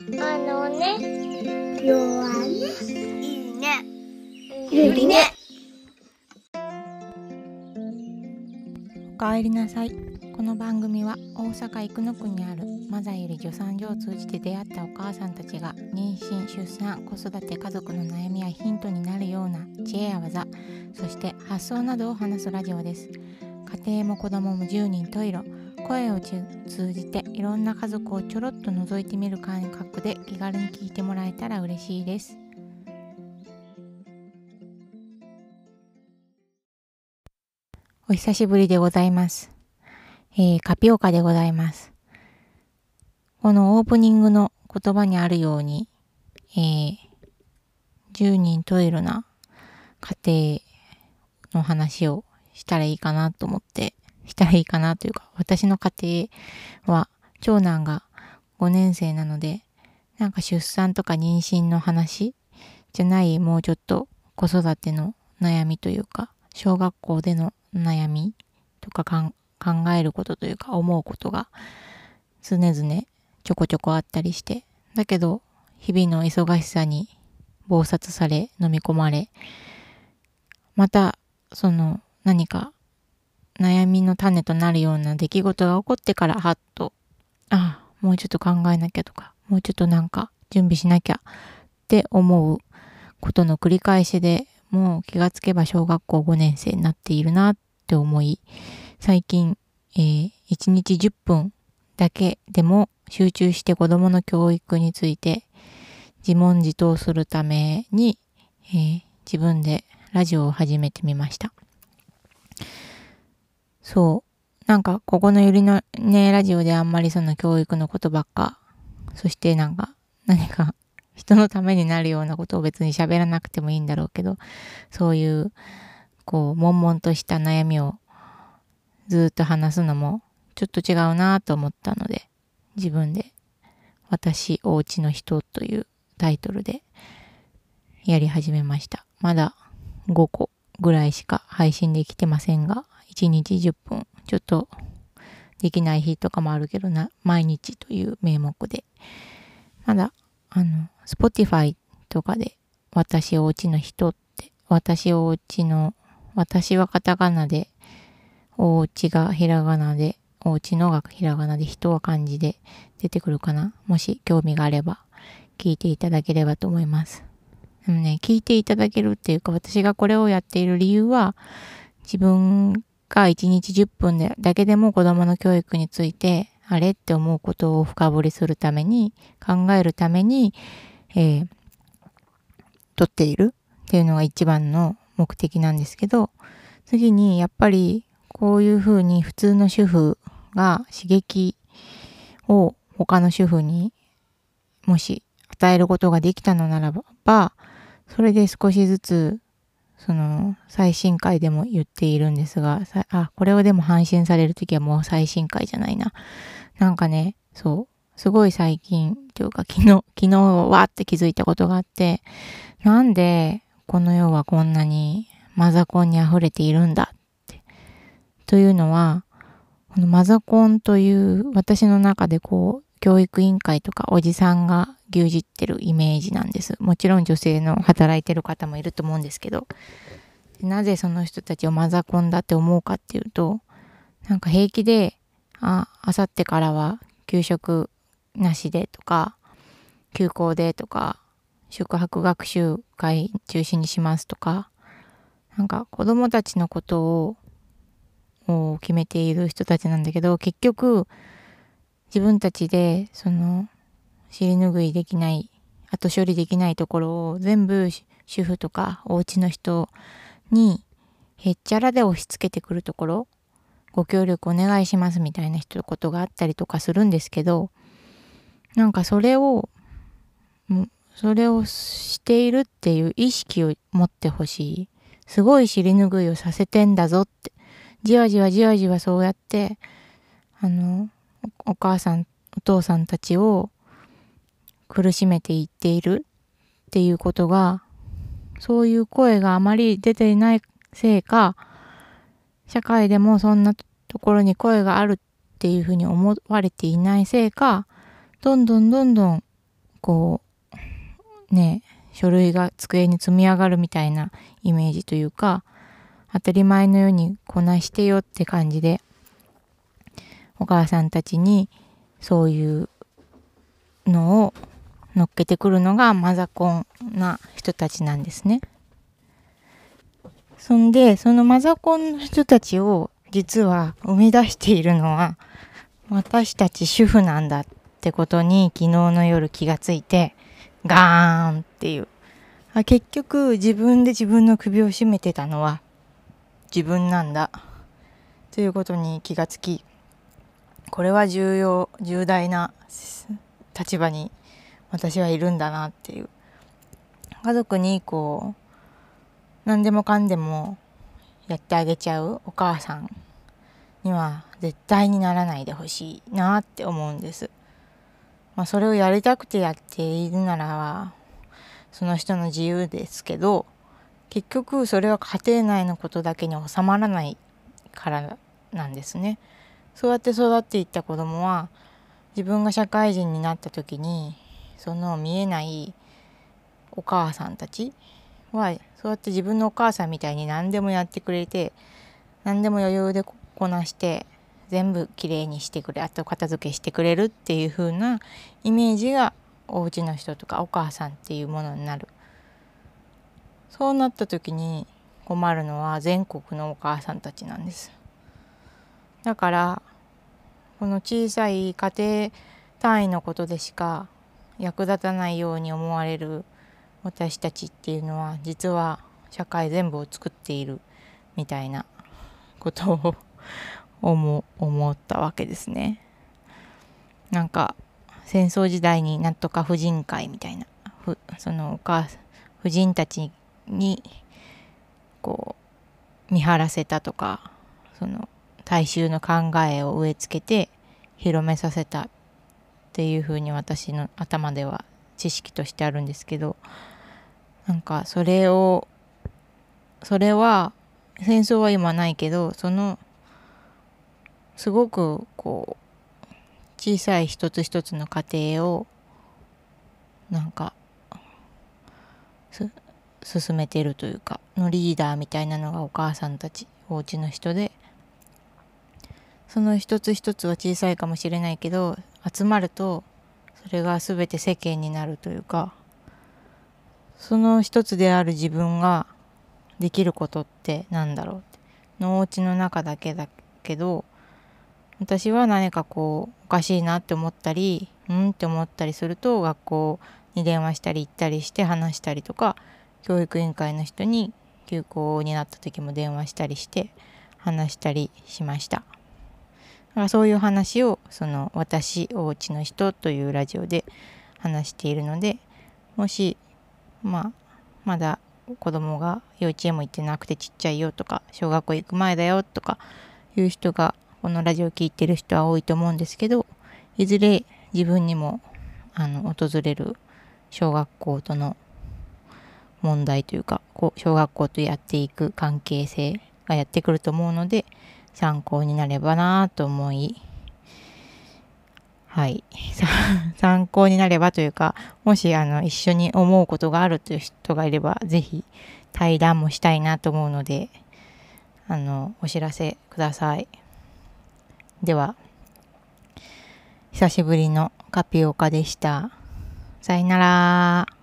あのね、弱ね。いいね。ゆりね。おかえりなさいこの番組は大阪生野区にあるマザユリ助産所を通じて出会ったお母さんたちが妊娠出産子育て家族の悩みやヒントになるような知恵や技そして発想などを話すラジオです家庭も子供も十人十色声を通じていろんな家族をちょろっと覗いてみる感覚で気軽に聞いてもらえたら嬉しいですお久しぶりでございます。えー、カピオカでございます。このオープニングの言葉にあるように、えー、10人トイレな家庭の話をしたらいいかなと思って、したらいいかなというか、私の家庭は長男が5年生なので、なんか出産とか妊娠の話じゃない、もうちょっと子育ての悩みというか、小学校での悩みとか考えることというか思うことが常々ちょこちょこあったりしてだけど日々の忙しさに暴殺され飲み込まれまたその何か悩みの種となるような出来事が起こってからはっと。あ。あもうちょっと考えなきゃとか。もうちょっとなんか準備しなきゃって思うことの繰り返しでもう気がつけば小学校5年生になっているなって思い、最近、えー、1日10分だけでも集中して子供の教育について自問自答するために、えー、自分でラジオを始めてみました。そう。なんか、ここのゆりのねラジオであんまりその教育のことばっか、そしてなんか、何か 人のためになるようなことを別に喋らなくてもいいんだろうけど、そういう、こう、悶々とした悩みをずっと話すのも、ちょっと違うなと思ったので、自分で、私、お家の人というタイトルでやり始めました。まだ5個ぐらいしか配信できてませんが、1日10分、ちょっとできない日とかもあるけどな、毎日という名目で、まだあの、Spotify とかで、私おうちの人って、私おうちの、私はカタカナで、おうちがひらがなで、おうちのがひらがなで、人は漢字で出てくるかな。もし興味があれば、聞いていただければと思います。でもね、聞いていただけるっていうか、私がこれをやっている理由は、自分が1日10分で、だけでも子供の教育について、あれって思うことを深掘りするために、考えるために、えー、撮っているっていうのが一番の目的なんですけど、次にやっぱりこういうふうに普通の主婦が刺激を他の主婦にもし与えることができたのならば、それで少しずつその最新回でも言っているんですが、あ、これをでも配信されるときはもう最新回じゃないな。なんかね、そう、すごい最近というか昨日、昨日わーって気づいたことがあって、なんでこの世はこんなにマザコンに溢れているんだって。というのは、このマザコンという私の中でこう、教育委員会とかおじさんが牛耳ってるイメージなんです。もちろん女性の働いてる方もいると思うんですけど、なぜその人たちをマザコンだって思うかっていうと、なんか平気で、あ、あさってからは給食なしでとか、休校でとか、宿泊学習会中止にしますとか、なんか子供たちのことを決めている人たちなんだけど、結局自分たちでその尻拭いできない、後処理できないところを全部主婦とかお家の人にへっちゃらで押し付けてくるところ、ご協力お願いしますみたいな人ことがあったりとかするんですけど、なんかそれを、それをしているっていう意識を持ってほしい。すごい尻拭いをさせてんだぞって。じわじわじわじわそうやって、あの、お母さん、お父さんたちを苦しめていっているっていうことが、そういう声があまり出ていないせいか、社会でもそんなところに声があるっていうふうに思われていないせいか、どんどんどんどんこうね書類が机に積み上がるみたいなイメージというか当たり前のようにこなしてよって感じでお母さんたちにそういうのを乗っけてくるのがマザコンな人たちなんですね。そんでそのマザコンの人たちを実は生み出しているのは私たち主婦なんだってことに昨日の夜気がついてガーンっていうあ結局自分で自分の首を絞めてたのは自分なんだということに気がつきこれは重要重大な立場に私はいるんだなっていう家族にこう何でもかんでもやってあげちゃうお母さんには絶対にならないでほしいなって思うんです。まあ、それをやりたくてやっているならはその人の自由ですけど結局それは家庭内のことだけに収まらないからなんですね。そうやって育っていった子供は自分が社会人になった時にその見えないお母さんたちはそうやって自分のお母さんみたいに何でもやってくれて何でも余裕でこなして全部きれいにしてくれあと片付けしてくれるっていう風なイメージがお家の人とかお母さんっていうものになる。そうなった時に困るのは全国のお母さんたちなんです。だからこの小さい家庭単位のことでしか役立たないように思われる私たちっていうのは実は社会全部を作っているみたいなことを思思ったわけですね。なんか戦争時代になんとか婦人会みたいなそのお母婦人たちにこう見張らせたとかその大衆の考えを植え付けて広めさせたっていうふうに私の頭では知識としてあるんですけどなんかそれをそれは戦争は今ないけどそのすごくこう小さい一つ一つの家庭をなんか進めてるというかのリーダーみたいなのがお母さんたちお家の人でその一つ一つは小さいかもしれないけど集まるとそれが全て世間になるというかその一つである自分ができることってなんだろうってのお家の中だけだけど私は何かこうおかしいなって思ったりうんって思ったりすると学校に電話したり行ったりして話したりとか教育委員会の人に休校になった時も電話したりして話したりしました。だからそういう話をその「私おうちの人」というラジオで話しているのでもしまあまだ子供が幼稚園も行ってなくてちっちゃいよとか小学校行く前だよとかいう人がこのラジオを聴いてる人は多いと思うんですけどいずれ自分にもあの訪れる小学校との問題というか小学校とやっていく関係性がやってくると思うので参考になればなと思いはい 参考になればというかもしあの一緒に思うことがあるという人がいれば是非対談もしたいなと思うのであのお知らせください。では、久しぶりのカピオカでした。さよなら